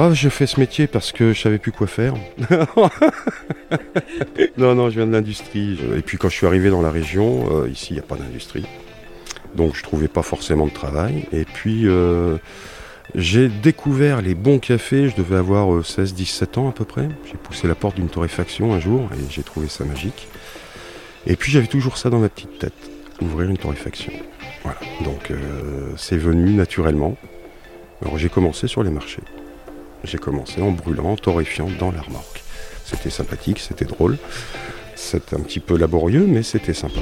Ah, j'ai fait ce métier parce que je savais plus quoi faire. non, non, je viens de l'industrie. Et puis quand je suis arrivé dans la région, euh, ici, il n'y a pas d'industrie. Donc je trouvais pas forcément de travail. Et puis euh, j'ai découvert les bons cafés, je devais avoir 16-17 euh, ans à peu près. J'ai poussé la porte d'une torréfaction un jour et j'ai trouvé ça magique. Et puis j'avais toujours ça dans ma petite tête, ouvrir une torréfaction. Voilà, donc c'est venu naturellement. Alors j'ai commencé sur les marchés. J'ai commencé en brûlant, en torréfiant dans la remorque. C'était sympathique, c'était drôle. C'était un petit peu laborieux, mais c'était sympa.